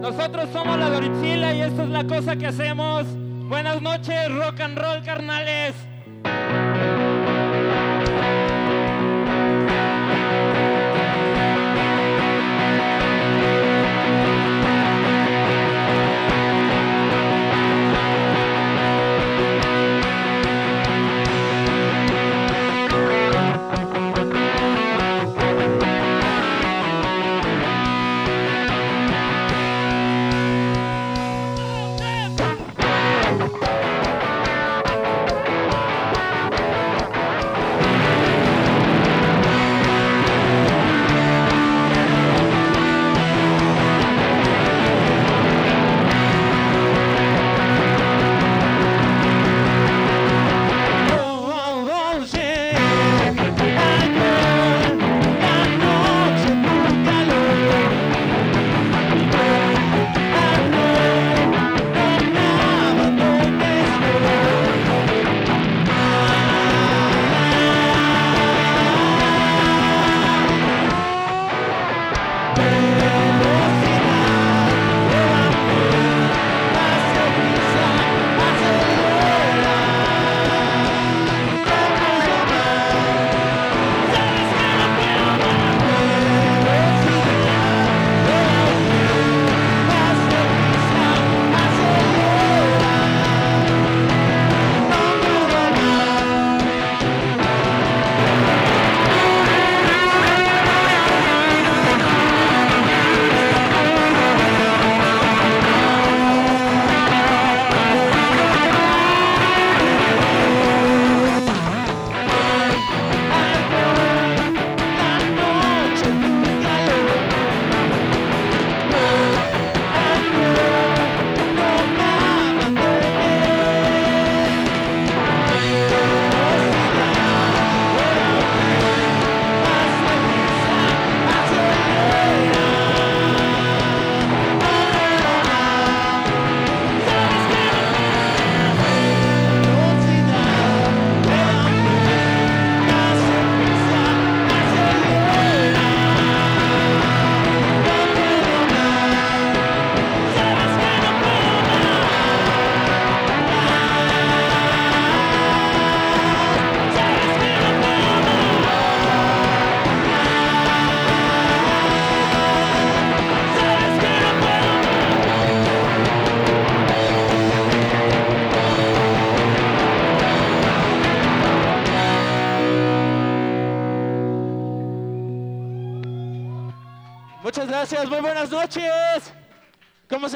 Nosotros somos la Doritzila y esto es la cosa que hacemos. Buenas noches, rock and roll, carnales.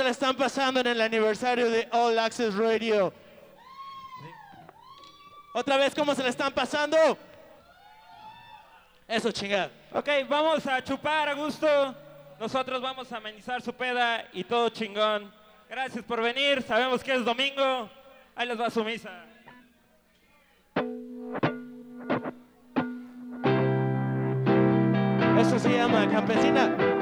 La están pasando en el aniversario de All Access Radio? Otra vez, ¿cómo se la están pasando? Eso, chingada. Ok, vamos a chupar a gusto. Nosotros vamos a amenizar su peda y todo chingón. Gracias por venir. Sabemos que es domingo. Ahí les va su misa. Eso se llama campesina.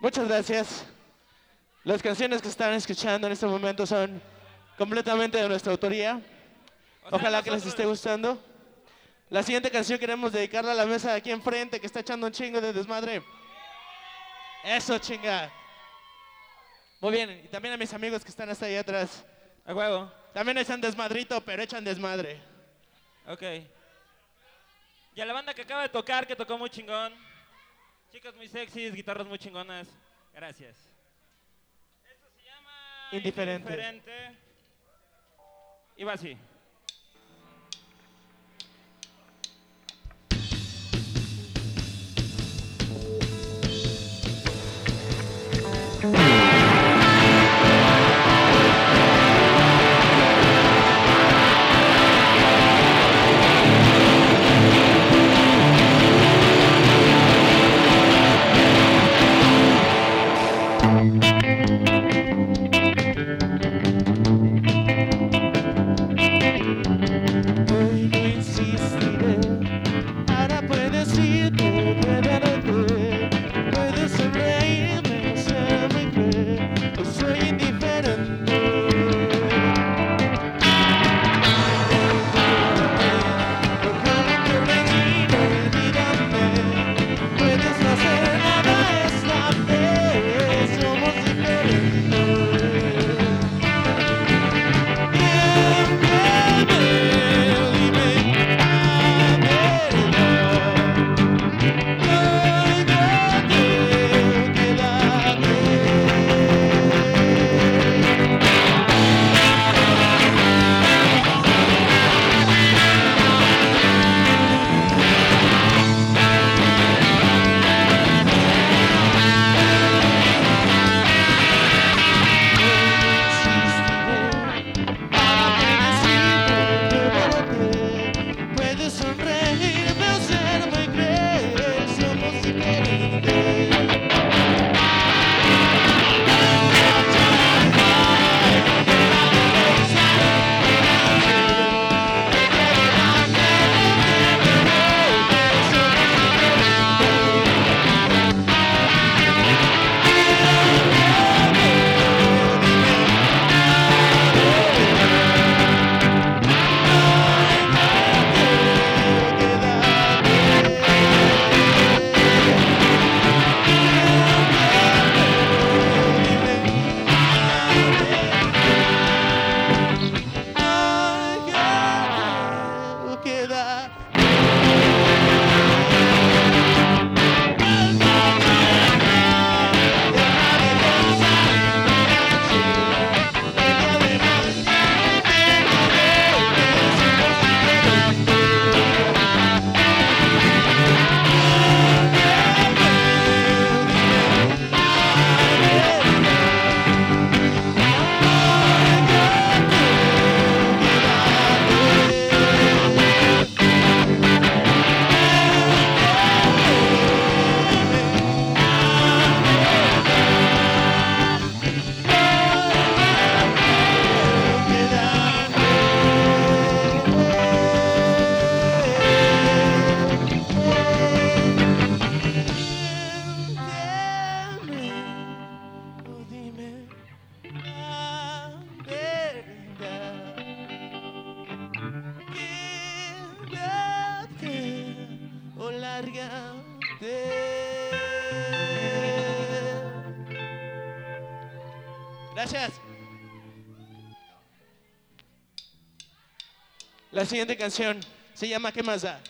Gracias. Las canciones que están escuchando en este momento son completamente de nuestra autoría. Ojalá que les esté gustando. La siguiente canción queremos dedicarla a la mesa de aquí enfrente que está echando un chingo de desmadre. Eso, chinga. Muy bien, y también a mis amigos que están hasta ahí atrás. A huevo. También echan desmadrito, pero echan desmadre. Ok. Y a la banda que acaba de tocar, que tocó muy chingón. Chicas muy sexys, guitarras muy chingonas. Gracias. Esto se llama... Indiferente. Indiferente. Y va así. Siguiente canción se llama ¿Qué más da?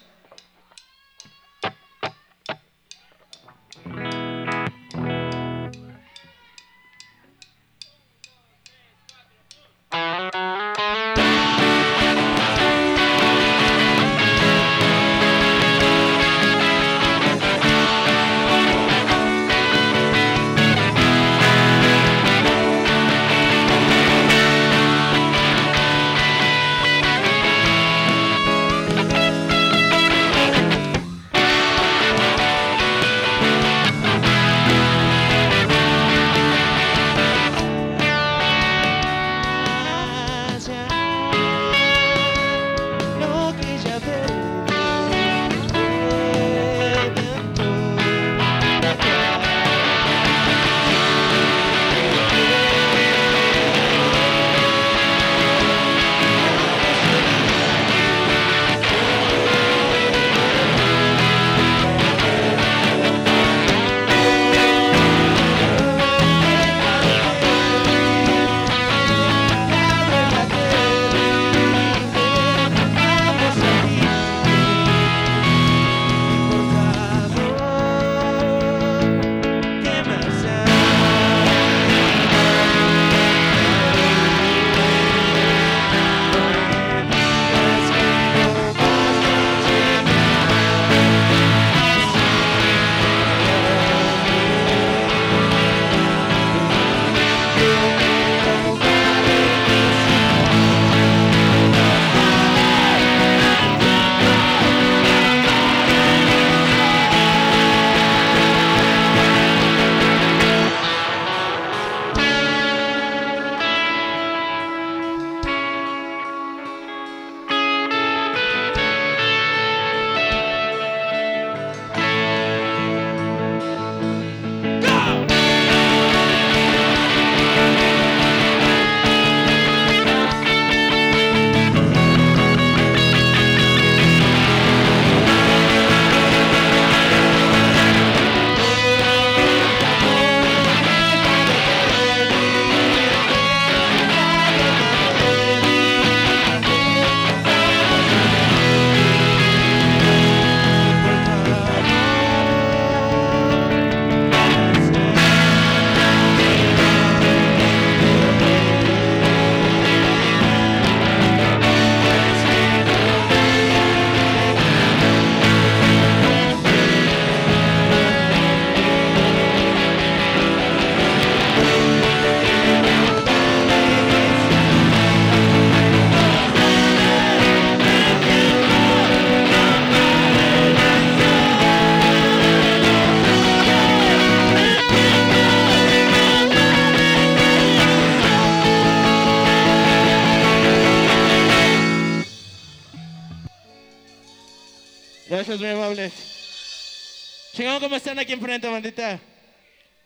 Aquí enfrente, bandita?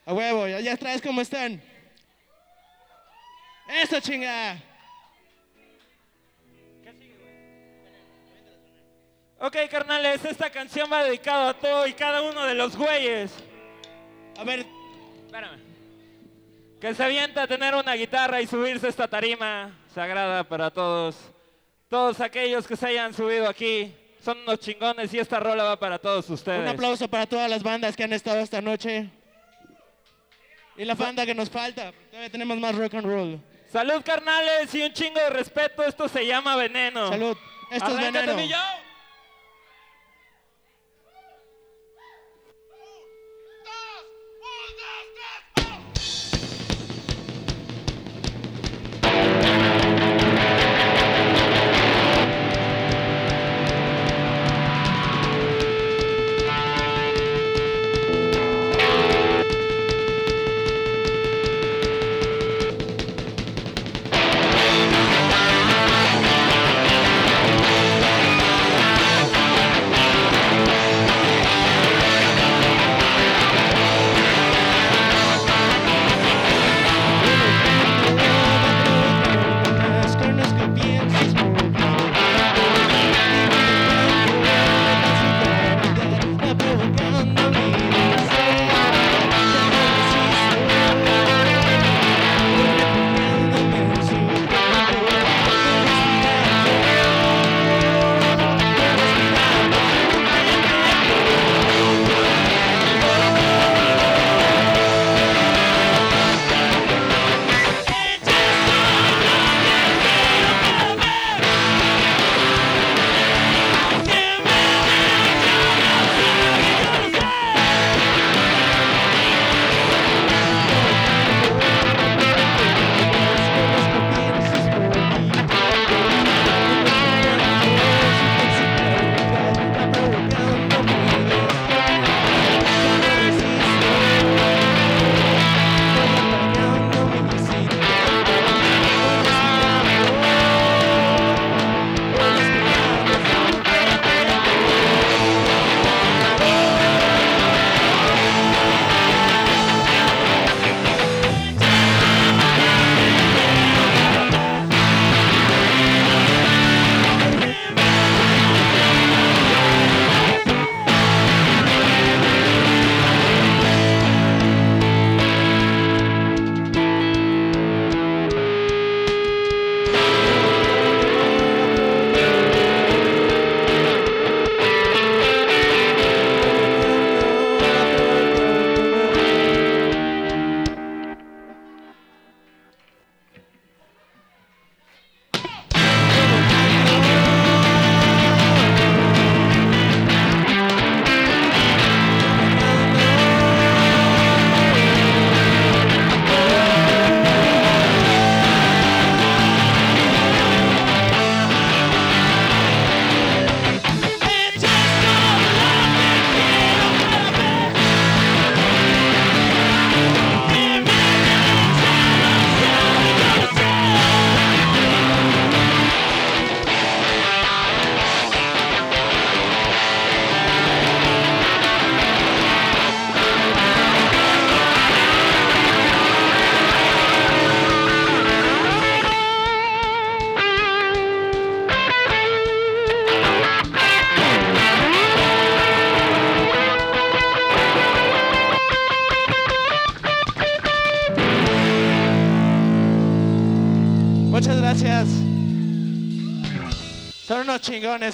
A huevo, allá atrás, ¿cómo están? Eso, chinga. Ok, carnales, esta canción va dedicada a todo y cada uno de los güeyes. A ver, Espérame. Que se avienta a tener una guitarra y subirse esta tarima sagrada para todos. Todos aquellos que se hayan subido aquí son unos chingones y esta rola va para todos ustedes. un aplauso para todas las bandas que han estado esta noche. Y la banda que nos falta. Todavía tenemos más rock and roll. Salud, carnales, y un chingo de respeto. Esto se llama veneno. Salud. Esto es veneno.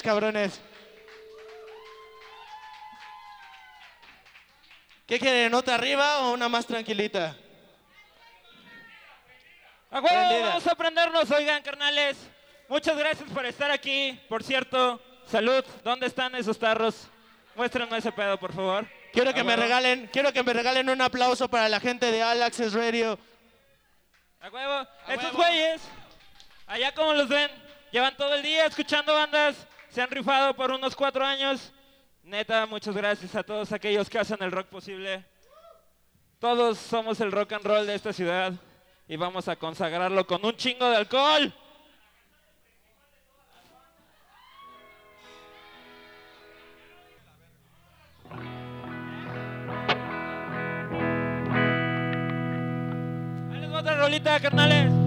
Cabrones. ¿Qué quieren? ¿Nota arriba o una más tranquilita? A huevo, vamos a aprendernos, oigan, carnales. Muchas gracias por estar aquí. Por cierto, salud. ¿Dónde están esos tarros? Muéstrenme ese pedo, por favor. Quiero que me regalen, quiero que me regalen un aplauso para la gente de All Access Radio. A huevo. A Estos huevo. güeyes, allá como los ven, llevan todo el día escuchando bandas, se han rifado por unos cuatro años. Neta, muchas gracias a todos aquellos que hacen el rock posible. Todos somos el rock and roll de esta ciudad y vamos a consagrarlo con un chingo de alcohol. Ahí les otra rolita, carnales.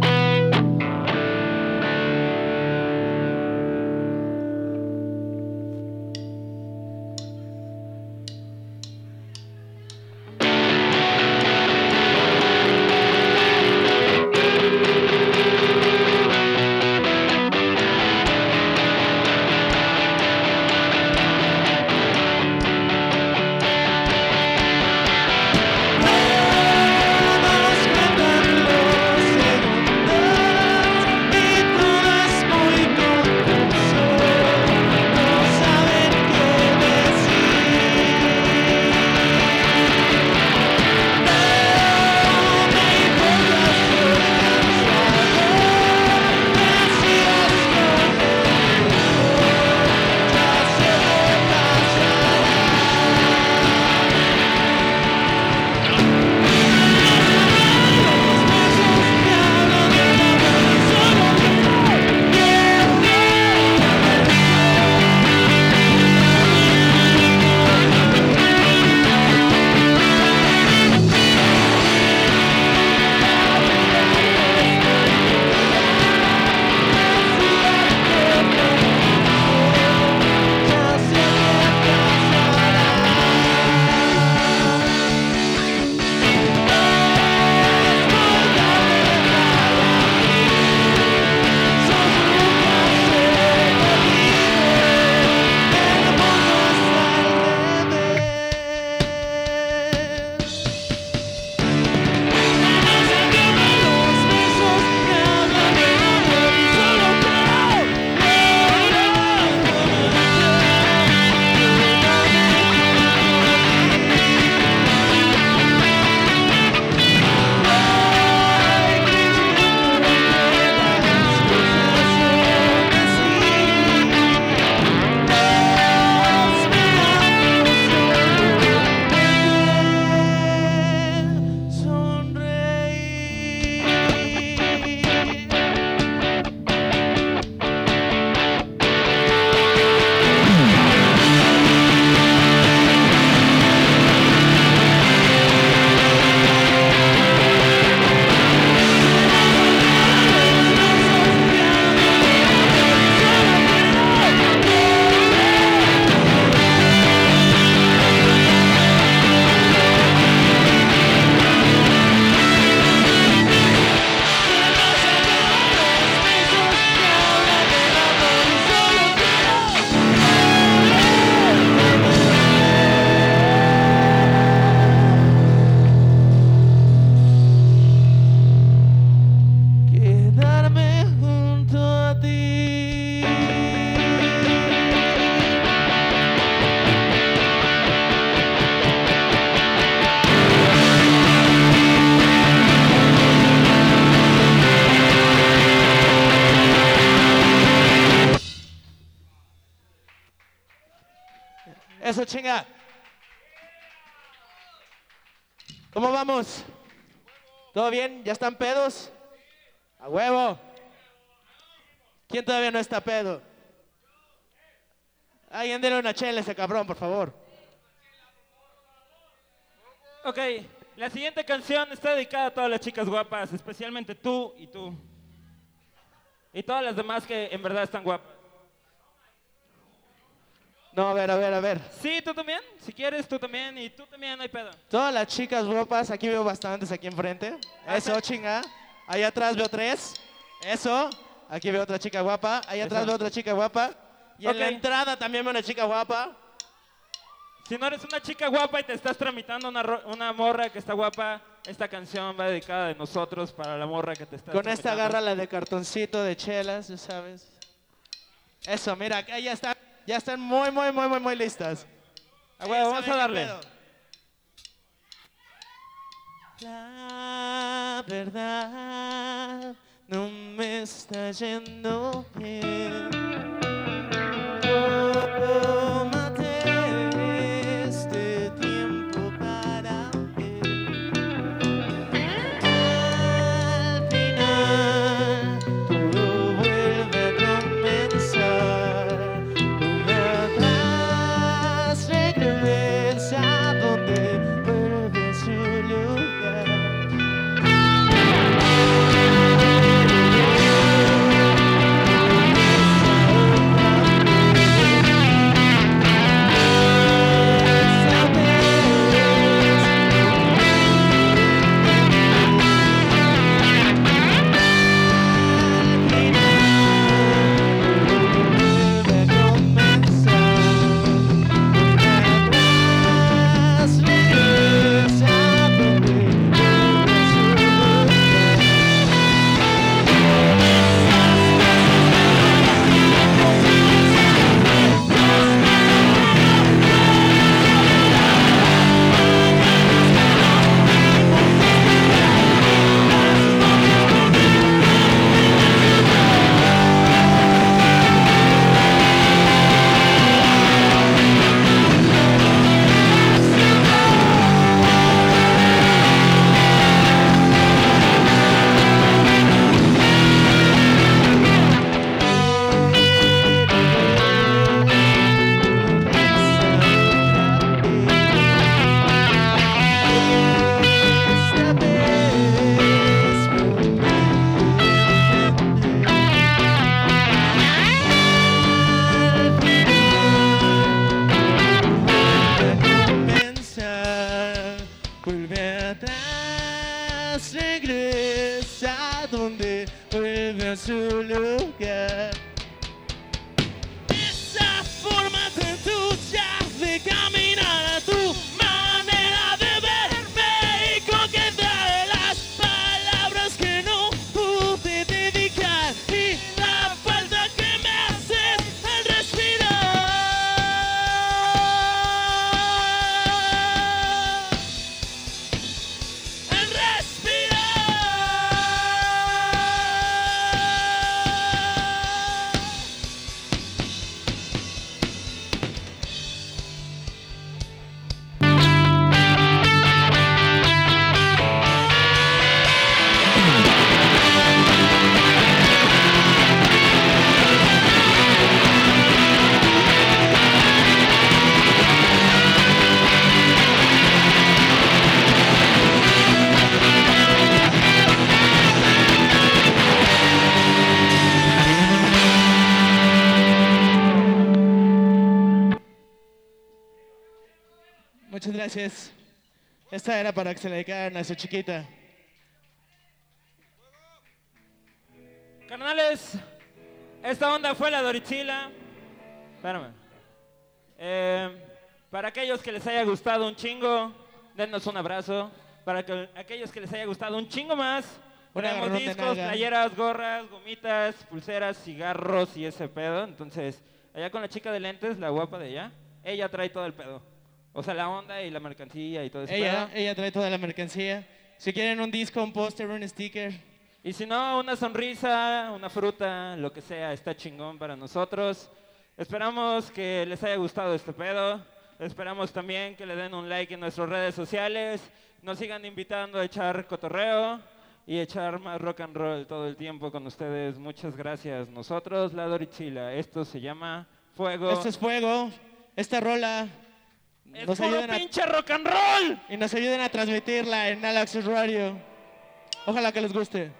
¿Todo bien? ¿Ya están pedos? A huevo. ¿Quién todavía no está pedo? Alguien denle una chela a ese cabrón, por favor. Ok, la siguiente canción está dedicada a todas las chicas guapas, especialmente tú y tú. Y todas las demás que en verdad están guapas. No, a ver, a ver, a ver. Sí, tú también, si quieres, tú también, y tú también, no hay pedo. Todas las chicas guapas, aquí veo bastantes aquí enfrente. Eso, chinga. Ahí atrás veo tres. Eso. Aquí veo otra chica guapa. Ahí atrás veo otra chica guapa. Y en la entrada también veo una chica guapa. Si no eres una chica guapa y te estás tramitando una, una morra que está guapa, esta canción va dedicada de nosotros para la morra que te está Con esta agarra la de cartoncito de chelas, ya sabes. Eso, mira, acá ya están, ya están muy, muy, muy, muy, muy listas. Ah, bueno, vamos ¿Saben a darle. La verdad no me está yendo bien. Esta era para que se la dedicaran a su chiquita. Carnales, esta onda fue la Doritzila. Espérame. Eh, para aquellos que les haya gustado un chingo, denos un abrazo. Para que, aquellos que les haya gustado un chingo más, tenemos discos, playeras, gorras, gomitas, pulseras, cigarros y ese pedo. Entonces, allá con la chica de lentes, la guapa de allá, ella trae todo el pedo. O sea, la onda y la mercancía y todo ese Ella, ella trae toda la mercancía. Si quieren un disco, un póster, un sticker, Y si no, una sonrisa, una fruta, lo que sea, está chingón para nosotros. Esperamos que les haya gustado este pedo. Esperamos también que le den un like en nuestras redes sociales. Nos sigan invitando a echar cotorreo y echar más rock and roll todo el tiempo con ustedes. Muchas gracias. Nosotros, la Dorichila. Esto se llama Fuego. esto es fuego. Esta rola Es nos puro ayudan a, pinche rock and roll. y nos ayuden a transmitirla en Alaxus Radio. Ojalá que les guste.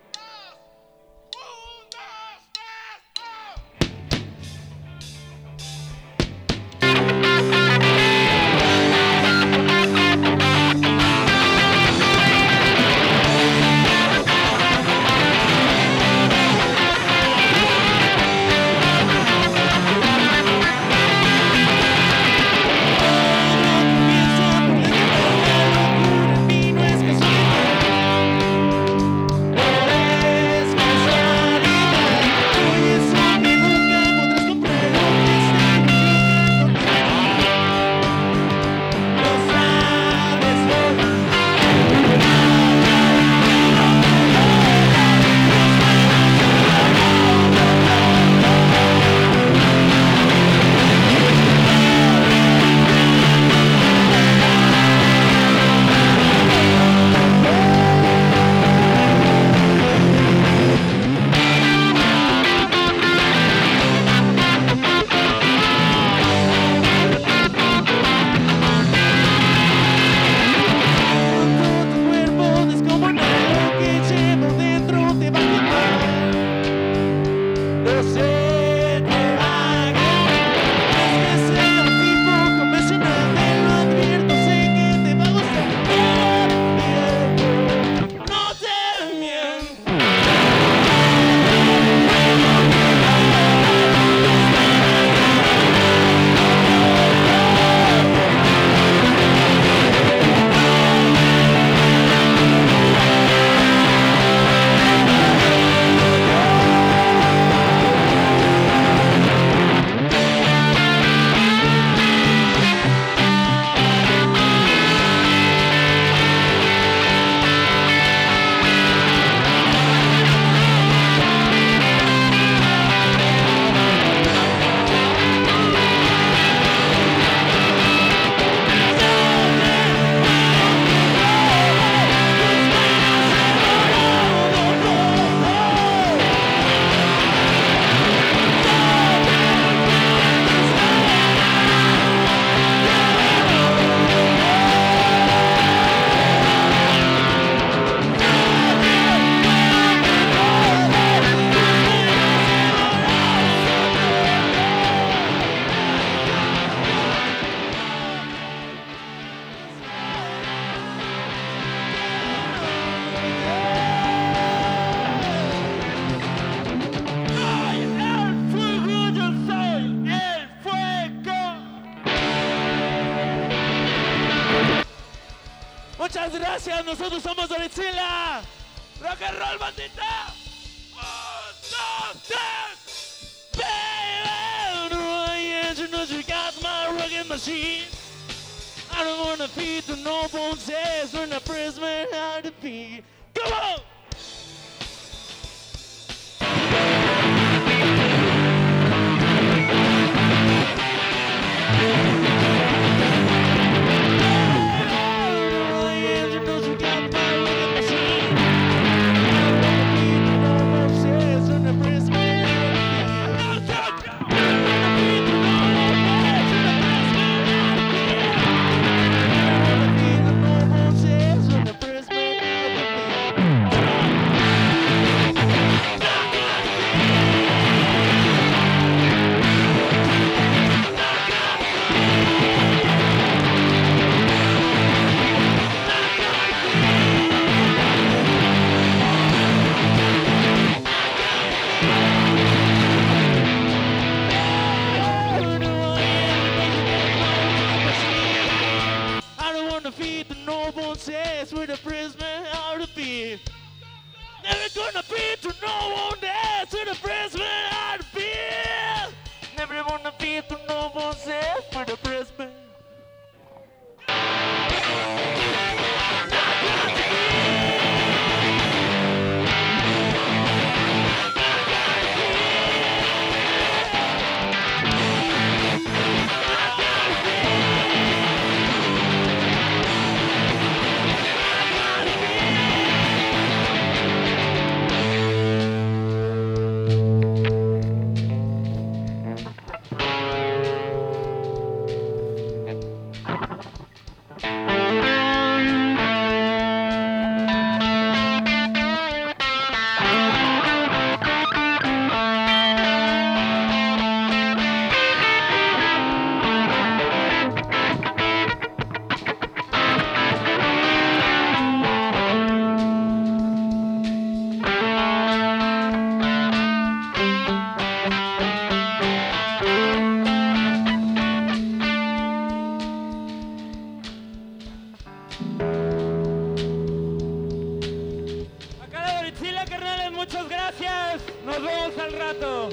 Nos vemos al rato.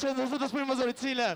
që ndërzu të shpërim më zëri, cile?